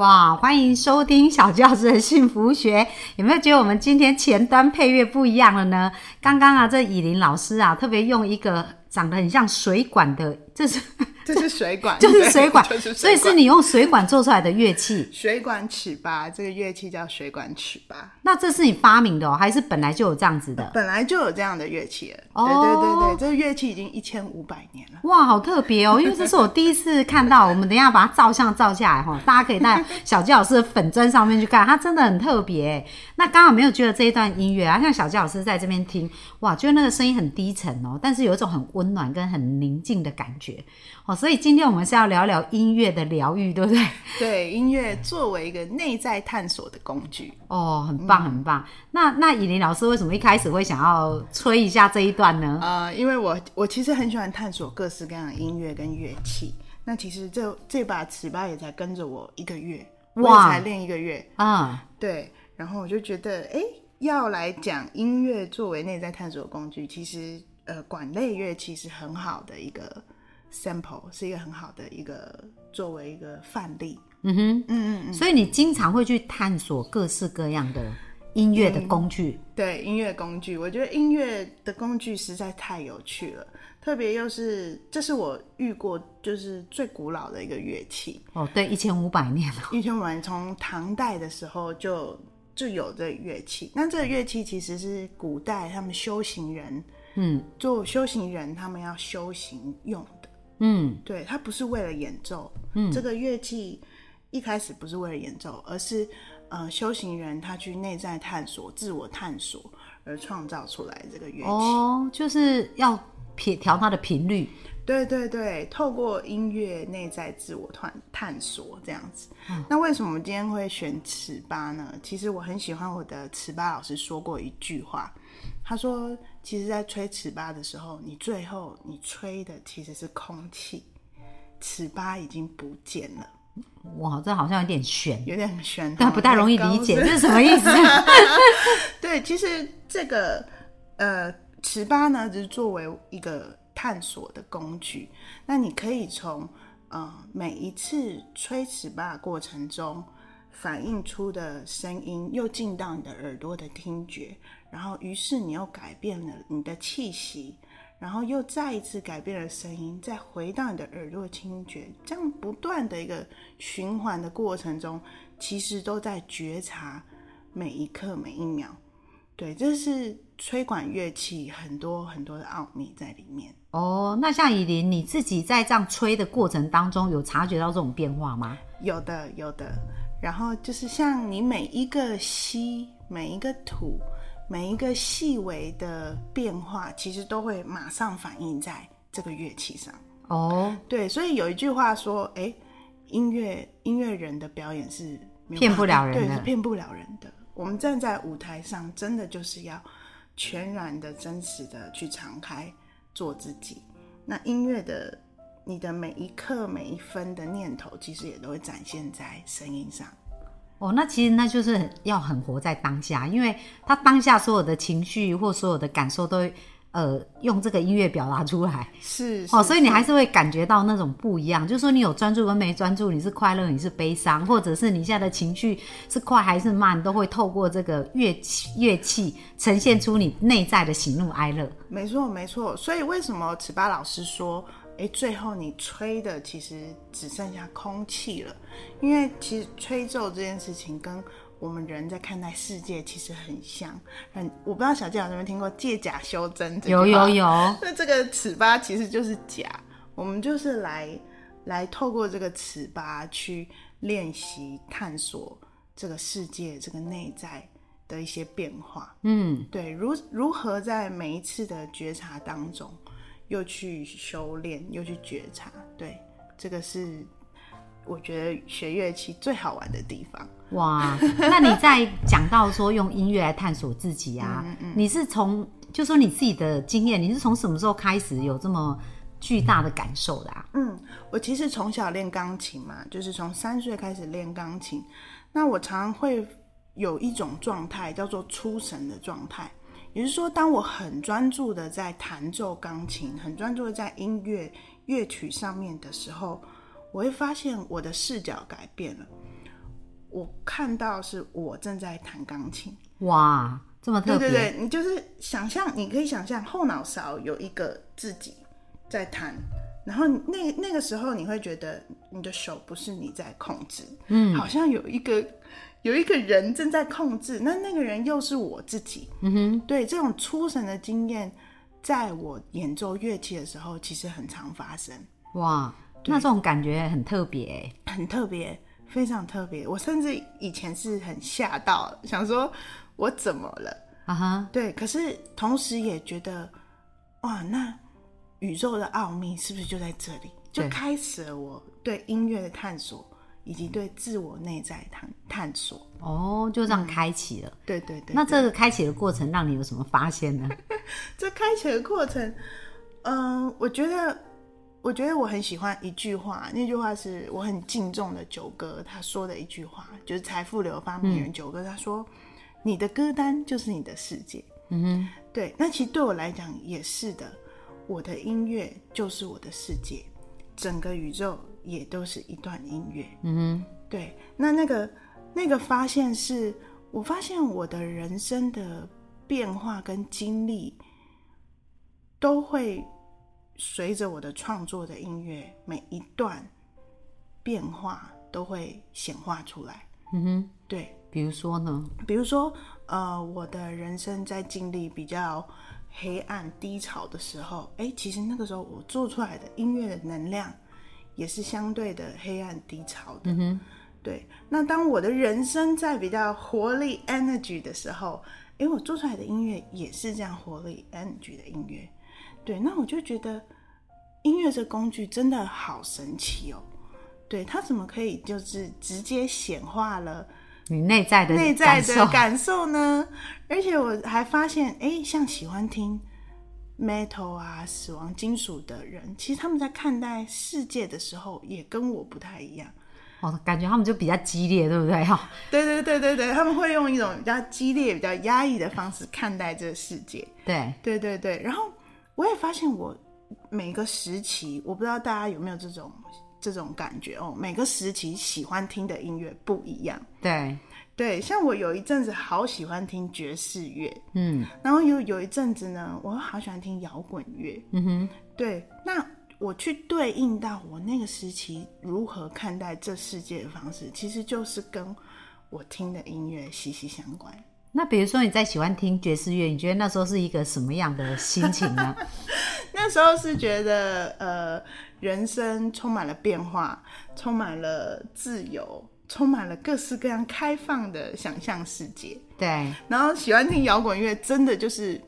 哇，欢迎收听小教师的幸福学。有没有觉得我们今天前端配乐不一样了呢？刚刚啊，这以琳老师啊，特别用一个长得很像水管的，这是这是水管，就是水管，就是所以是你用水管做出来的乐器。水管尺吧，这个乐器叫水管尺吧，那这是你发明的哦，还是本来就有这样子的？本来就有这样的乐器了。哦对对对对，这个乐器已经一千五百年了。哇，好特别哦！因为这是我第一次看到，我们等一下把它照相照下来哈，大家可以在小鸡老师的粉砖上面去看，它真的很特别。那刚好没有觉得这一段音乐啊，像小鸡老师在这边听，哇，觉得那个声音很低沉哦，但是有一种很温暖跟很宁静的感觉哦。所以今天我们是要聊聊音乐的疗愈，对不对？对，音乐作为一个内在探索的工具，哦，很棒很棒。那那以琳老师为什么一开始会想要吹一下这一段呢？呃，因为我我其实很喜欢探索各式各样的音乐跟乐器。那其实这这把尺八也才跟着我一个月，我也才练一个月。啊、对，然后我就觉得，哎，要来讲音乐作为内在探索工具，其实呃，管类乐器是很好的一个 sample，是一个很好的一个作为一个范例。嗯哼，嗯嗯嗯，所以你经常会去探索各式各样的音乐的工具。对，音乐工具，我觉得音乐的工具实在太有趣了，特别又是这是我遇过就是最古老的一个乐器，哦，对，一千五百年了。一千五百年从唐代的时候就就有这乐器。那这个乐器其实是古代他们修行人，嗯做修行人他们要修行用的。嗯对，它不是为了演奏，嗯，这个乐器一开始不是为了演奏，而是呃修行人他去内在探索、自我探索而创造出来这个乐器。哦，就是要撇调它的频率。对对对，透过音乐内在自我探探索这样子。那为什么今天会选尺八呢？其实我很喜欢我的尺八老师说过一句话，他说，其实，在吹尺八的时候，你最后你吹的其实是空气，尺八已经不见了，哇，这好像有点悬，有点悬，但不太容易理解，这是什么意思？对，其实这个呃尺八呢，只是作为一个探索的工具。那你可以从呃每一次吹尺八过程中反映出的声音，又进到你的耳朵的听觉，然后于是你又改变了你的气息。然后又再一次改变了声音，再回到你的耳朵听觉，这样不断的一个循环的过程中，其实都在觉察每一刻每一秒。对，这是吹管乐器很多很多的奥秘在里面。哦，那像以琳，你自己在这样吹的过程当中，有察觉到这种变化吗？有的，有的。然后就是像你每一个吸，每一个吐，每一个细微的变化，其实都会马上反映在这个乐器上。哦，对，所以有一句话说，哎，音乐音乐人的表演是骗不了人对，的是骗不了人的。我们站在舞台上，真的就是要全然的、真实的去敞开做自己。那音乐的，你的每一刻、每一分的念头，其实也都会展现在声音上。哦，那其实那就是要很活在当下，因为他当下所有的情绪或所有的感受都呃用这个音乐表达出来。是哦，所以你还是会感觉到那种不一样，就是说你有专注跟没专注，你是快乐，你是悲伤，或者是你现在的情绪是快还是慢，都会透过这个乐器乐器呈现出你内在的喜怒哀乐。没错，没错。所以为什么尺八老师说，哎，最后你吹的其实只剩下空气了？因为其实吹奏这件事情跟我们人在看待世界其实很像。很，我不知道小健有没有听过“借假修真”这有有有，那这个尺八其实就是假，我们就是来来透过这个尺八去练习探索这个世界、这个内在的一些变化。嗯，对，如如何在每一次的觉察当中，又去修炼，又去觉察，对，这个是我觉得学乐器最好玩的地方。哇，那你在讲到说用音乐来探索自己啊，你是从就说你自己的经验，你是从什么时候开始有这么巨大的感受的啊？嗯，我其实从小练钢琴嘛，就是从三岁开始练钢琴。那我常常会有一种状态叫做出神的状态，也就是说，当我很专注的在弹奏钢琴，很专注的在音乐乐曲上面的时候，我会发现我的视角改变了。我看到是我正在弹钢琴，哇，这么特别，对对对，你就是想象，你可以想象后脑勺有一个自己在弹，然后那那个时候你会觉得你的手不是你在控制，嗯，好像有一个有一个人正在控制，那那个人又是我自己，嗯哼，对，这种出神的经验，在我演奏乐器的时候，其实很常发生，哇，那这种感觉很特别，很特别。非常特别，我甚至以前是很吓到，想说我怎么了啊哈？对，可是同时也觉得，哇，那宇宙的奥秘是不是就在这里？就开始了我对音乐的探索，以及对自我内在探探索。哦，就这样开启了。对对对。那这个开启的过程让你有什么发现呢？这开启的过程，嗯，我觉得。我觉得我很喜欢一句话，那句话是我很敬重的九哥他说的一句话，就是财富流发明人九哥他说：“你的歌单就是你的世界。”嗯哼，对，那其实对我来讲也是的，我的音乐就是我的世界，整个宇宙也都是一段音乐。嗯哼，对，那那个那个发现是我发现我的人生的变化跟经历都会。随着我的创作的音乐，每一段变化都会显化出来。嗯哼，对。比如说呢？比如说，呃，我的人生在经历比较黑暗低潮的时候，哎，其实那个时候我做出来的音乐的能量也是相对的黑暗低潮的。嗯哼，对。那当我的人生在比较活力 energy 的时候，哎，我做出来的音乐也是这样活力 energy 的音乐。对，那我就觉得音乐这工具真的好神奇哦。对，它怎么可以就是直接显化了你内在的内在的感受呢？而且我还发现，哎，像喜欢听 metal 啊、死亡金属的人，其实他们在看待世界的时候也跟我不太一样。哦，感觉他们就比较激烈，对不对？哈，对对对对对，他们会用一种比较激烈、比较压抑的方式看待这个世界。对对对对，然后。我也发现，我每个时期，我不知道大家有没有这种这种感觉哦。每个时期喜欢听的音乐不一样。对对，像我有一阵子好喜欢听爵士乐，嗯，然后有有一阵子呢，我好喜欢听摇滚乐，嗯哼。对，那我去对应到我那个时期如何看待这世界的方式，其实就是跟我听的音乐息息相关。那比如说你在喜欢听爵士乐，你觉得那时候是一个什么样的心情呢？那时候是觉得呃，人生充满了变化，充满了自由，充满了各式各样开放的想象世界。对。然后喜欢听摇滚乐，真的就是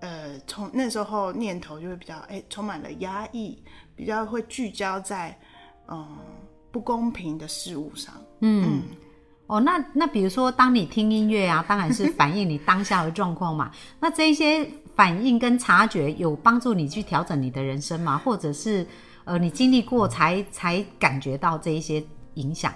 呃，从那时候念头就会比较哎，充满了压抑，比较会聚焦在嗯不公平的事物上。嗯。哦，那那比如说，当你听音乐啊，当然是反映你当下的状况嘛。那这一些反应跟察觉，有帮助你去调整你的人生吗？或者是呃，你经历过才才感觉到这一些影响？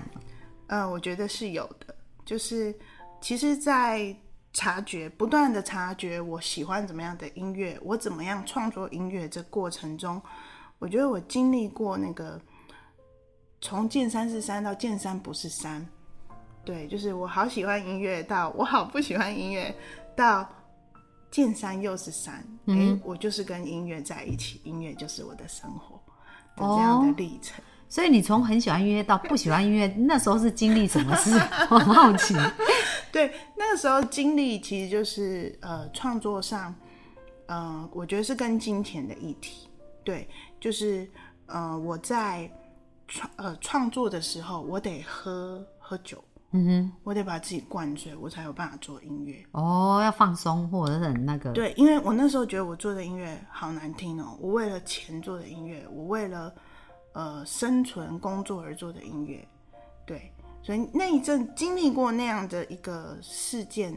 嗯，我觉得是有的。就是其实，在察觉不断的察觉，我喜欢怎么样的音乐，我怎么样创作音乐这过程中，我觉得我经历过那个从见山是山到见山不是山。对，就是我好喜欢音乐，到我好不喜欢音乐，到见山又是山，哎，我就是跟音乐在一起，音乐就是我的生活的这样的历程。所以你从很喜欢音乐到不喜欢音乐，那时候是经历什么事？我很好奇。对，那个时候经历其实就是呃，创作上，嗯，我觉得是跟金钱的议题。对，就是呃，我在创呃创作的时候，我得喝喝酒，嗯哼，我得把自己灌醉，我才有办法做音乐。哦，要放松或者是很那个，对，因为我那时候觉得我做的音乐好难听哦，我为了钱做的音乐，我为了呃生存工作而做的音乐，对，所以那一阵经历过那样的一个事件，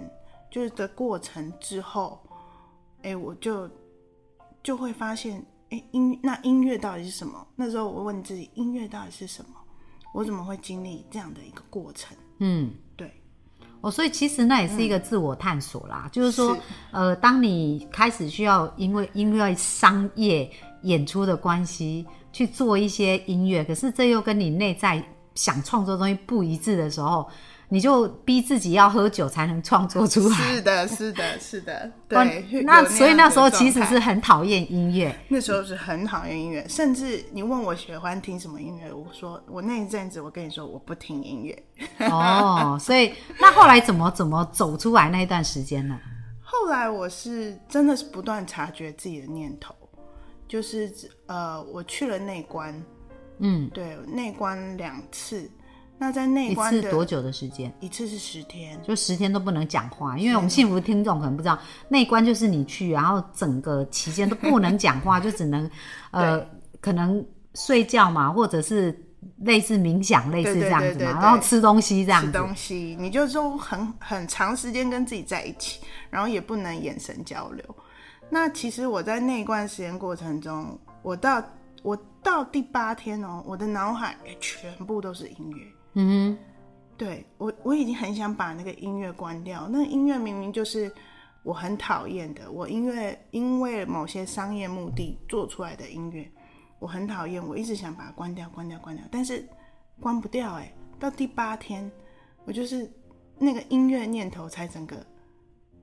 就是的过程之后，哎，我就就会发现，哎，音那音乐到底是什么？那时候我问自己，音乐到底是什么？我怎么会经历这样的一个过程？嗯。对，哦，所以其实那也是一个自我探索啦，就是说，呃，当你开始需要因为因为商业演出的关系去做一些音乐，可是这又跟你内在想创作的东西不一致的时候，你就逼自己要喝酒才能创作出来。是的，是的，是的，对。那所以那时候其实是很讨厌音乐，那时候是很讨厌音乐，甚至你问我喜欢听什么音乐，我说我那一阵子我跟你说我不听音乐。哦，所以那后来怎么怎么走出来那一段时间呢？后来我是真的是不断察觉自己的念头，就是呃，我去了内关，嗯，对，内关两次。那在内一次多久的时间？一次是十天，就十天都不能讲话，因为我们幸福听众可能不知道，内关就是你去，然后整个期间都不能讲话，就只能呃可能睡觉嘛，或者是类似冥想，类似这样子嘛，对对对对然后吃东西这样吃子。东西，你就说很很长时间跟自己在一起，然后也不能眼神交流。那其实我在那一段时间过程中，我到我到第八天哦，我的脑海全部都是音乐。嗯哼对我，我已经很想把那个音乐关掉。那音乐明明就是我很讨厌的，我音乐因为某些商业目的做出来的音乐，我很讨厌，我一直想把它关掉，关掉，关掉，但是关不掉哎、到第八天，我就是那个音乐念头才整个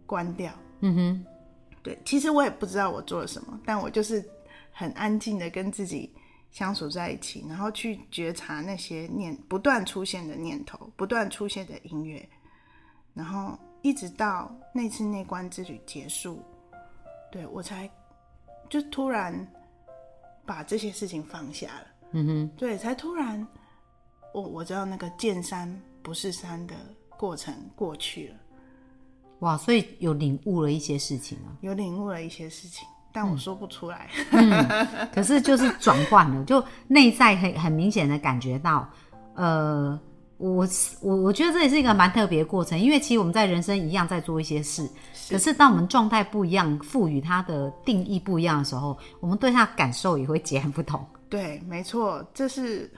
关掉。嗯哼，对，其实我也不知道我做了什么，但我就是很安静的跟自己相处在一起，然后去觉察那些念不断出现的念头，不断出现的音乐，然后一直到那次内观之旅结束，对我才就突然把这些事情放下了。嗯哼，对，才突然我我知道那个见山不是山的过程过去了。哇，所以有领悟了一些事情啊。有领悟了一些事情，但我说不出来。可是就是转换了，就内在很很明显的感觉到，呃，我我我觉得这也是一个蛮特别的过程，因为其实我们在人生一样在做一些事，可是当我们状态不一样，赋予它的定义不一样的时候，我们对它感受也会截然不同。对，没错，这是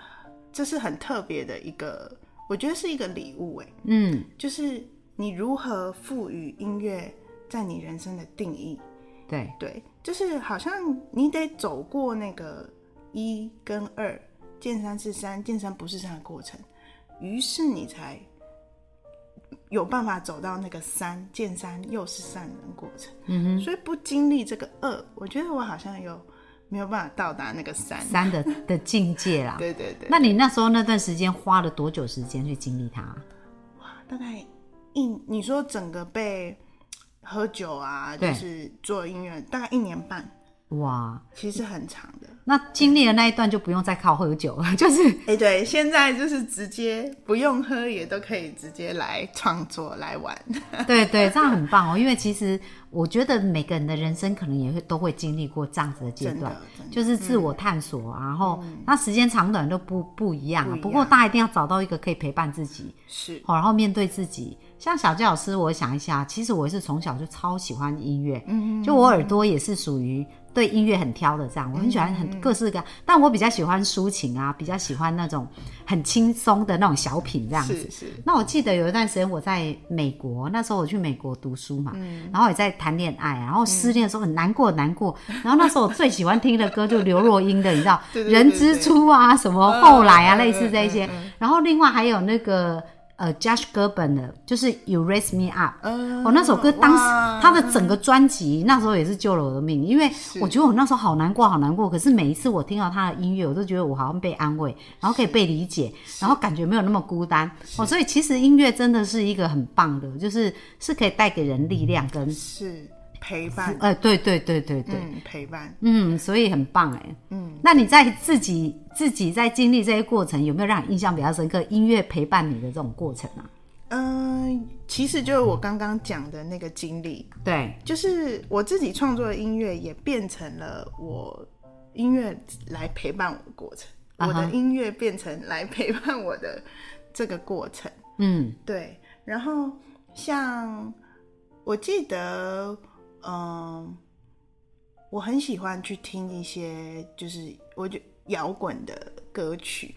这是很特别的一个，我觉得是一个礼物哎，嗯，就是你如何赋予音乐在你人生的定义。对，对，就是好像你得走过那个一跟二，见山是山，见山不是山的过程，于是你才有办法走到那个三，见山又是山的过程。嗯哼，所以不经历这个二，我觉得我好像有没有办法到达那个山。三的的境界啦。对对对，那你那时候那段时间花了多久时间去经历它？哇大概一，你说整个被喝酒啊，就是做音乐，大概一年半，哇，其实很长。的。那经历了那一段就不用再靠喝酒了，就是哎、对，现在就是直接不用喝也都可以直接来创作来玩。对对，这样很棒哦。因为其实我觉得每个人的人生可能也会都会经历过这样子的阶段就是自我探索啊，然后那时间长短都不不一样啊。不过大家一定要找到一个可以陪伴自己，是，好，然后面对自己。像小教老师，我想一下，其实我是从小就超喜欢音乐，嗯，就我耳朵也是属于对音乐很挑的这样，我很喜欢很各式各样，但我比较喜欢抒情啊，比较喜欢那种很轻松的那种小品这样子。是是，那我记得有一段时间我在美国，那时候我去美国读书嘛，然后也在谈恋爱，然后失恋的时候很难过很难过，然后那时候我最喜欢听的歌就刘若英的，你知道 人之初啊，什么后来啊，嗯类似这一些，然后另外还有那个。呃，Josh Gerben 的，就是《You Raise Me Up》，嗯哦，那首歌当时他的整个专辑那时候也是救了我的命，因为我觉得我那时候好难过，好难过。可是每一次我听到他的音乐，我都觉得我好像被安慰，然后可以被理解，然后感觉没有那么孤单。哦，所以其实音乐真的是一个很棒的，就是是可以带给人力量跟是，陪伴，呃，对对对对对，嗯，陪伴，嗯，所以很棒哎。嗯，那你在自己自己在经历这些过程，有没有让你印象比较深刻？音乐陪伴你的这种过程啊？嗯，其实就是我刚刚讲的那个经历，对，就是我自己创作的音乐也变成了我音乐来陪伴我的过程，我的音乐变成来陪伴我的这个过程。嗯。对，然后像我记得，嗯，我很喜欢去听一些就是我觉摇滚的歌曲，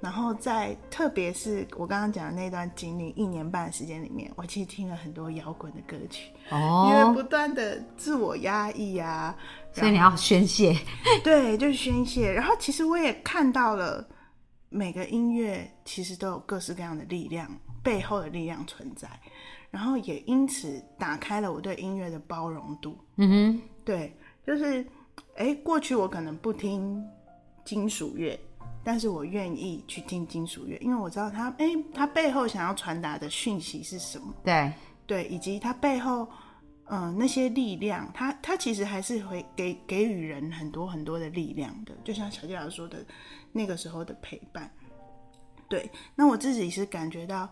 然后在特别是我刚刚讲的那段经历一年半的时间里面，我其实听了很多摇滚的歌曲，哦因为哦，不断的自我压抑啊，所以你要宣泄，对，就是宣泄。然后其实我也看到了每个音乐其实都有各式各样的力量，背后的力量存在。然后也因此打开了我对音乐的包容度。嗯哼对，就是哎，过去我可能不听金属乐，但是我愿意去听金属乐，因为我知道它哎，它背后想要传达的讯息是什么。对，对，以及它背后，嗯、那些力量，它它其实还是会给给予人很多很多的力量的，就像小纪老师说的，那个时候的陪伴。对，那我自己是感觉到，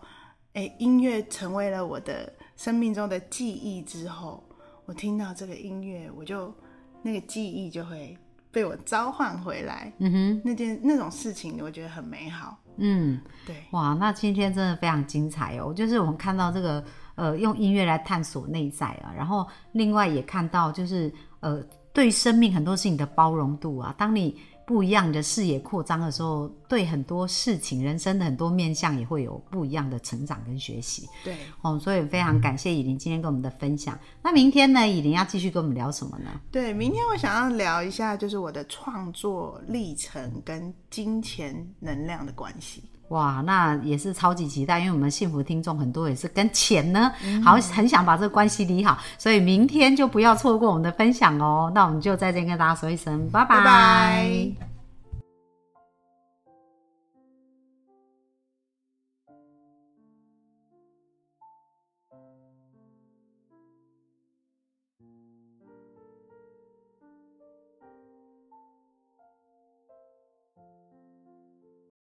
哎，音乐成为了我的生命中的记忆之后，我听到这个音乐，我就那个记忆就会被我召唤回来。嗯哼，那件那种事情，我觉得很美好。嗯。对，哇，那今天真的非常精彩哦！就是我们看到这个呃，用音乐来探索内在啊，然后另外也看到就是呃，对生命很多事情的包容度啊。当你不一样的视野扩张的时候，对很多事情、人生的很多面向也会有不一样的成长跟学习对。哦。所以非常感谢以琳今天跟我们的分享。那明天呢，以琳要继续跟我们聊什么呢？对，明天我想要聊一下，就是我的创作历程跟金钱能量的关系。哇，那也是超级期待，因为我们幸福听众很多也是跟钱呢，好很想把这个关系理好，所以明天就不要错过我们的分享哦。那我们就在这边跟大家说一声拜。拜拜